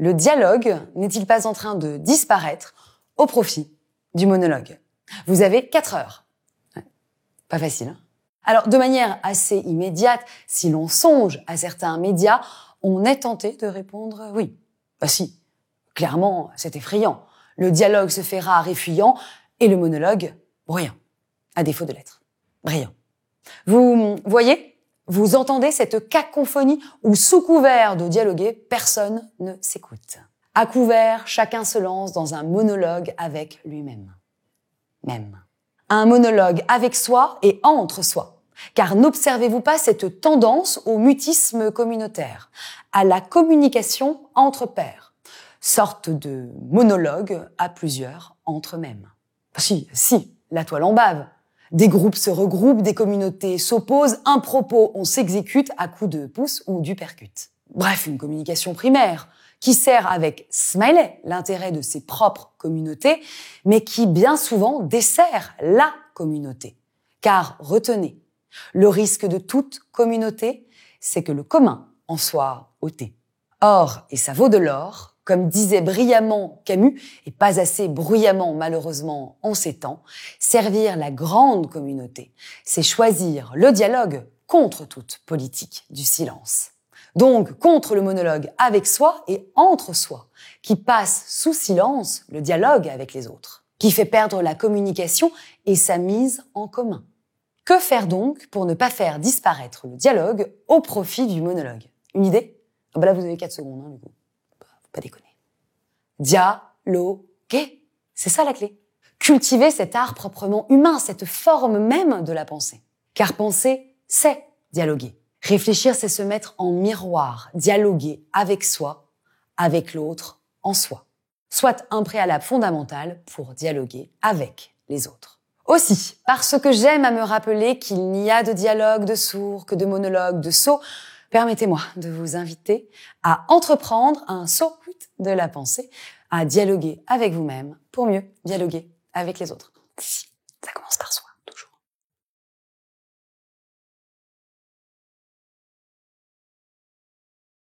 Le dialogue n'est-il pas en train de disparaître au profit du monologue? Vous avez quatre heures. Pas facile. Hein Alors, de manière assez immédiate, si l'on songe à certains médias, on est tenté de répondre oui. Bah si, clairement, c'est effrayant. Le dialogue se fait rare et fuyant, et le monologue, bruyant, à défaut de l'être. Brillant. Vous voyez? Vous entendez cette cacophonie où, sous couvert de dialoguer, personne ne s'écoute. À couvert, chacun se lance dans un monologue avec lui-même. Même. Un monologue avec soi et entre soi. Car n'observez-vous pas cette tendance au mutisme communautaire, à la communication entre pairs, sorte de monologue à plusieurs entre eux-mêmes. Si, si, la toile en bave. Des groupes se regroupent, des communautés s'opposent, un propos, on s'exécute à coups de pouce ou du percute. Bref, une communication primaire qui sert avec Smiley l'intérêt de ses propres communautés, mais qui bien souvent dessert la communauté. Car retenez, le risque de toute communauté, c'est que le commun en soit ôté. Or, et ça vaut de l'or, comme disait brillamment Camus, et pas assez bruyamment malheureusement en ces temps, servir la grande communauté, c'est choisir le dialogue contre toute politique du silence. Donc contre le monologue avec soi et entre soi, qui passe sous silence le dialogue avec les autres, qui fait perdre la communication et sa mise en commun. Que faire donc pour ne pas faire disparaître le dialogue au profit du monologue? Une idée? Ah bah Là, vous avez 4 secondes, hein, du coup. Pas déconner. Dialoguer. C'est ça la clé. Cultiver cet art proprement humain, cette forme même de la pensée. Car penser, c'est dialoguer. Réfléchir, c'est se mettre en miroir, dialoguer avec soi, avec l'autre, en soi. Soit un préalable fondamental pour dialoguer avec les autres. Aussi, parce que j'aime à me rappeler qu'il n'y a de dialogue de sourds que de monologue de sots, permettez-moi de vous inviter à entreprendre un saut de la pensée à dialoguer avec vous-même pour mieux dialoguer avec les autres. Ça commence par soi.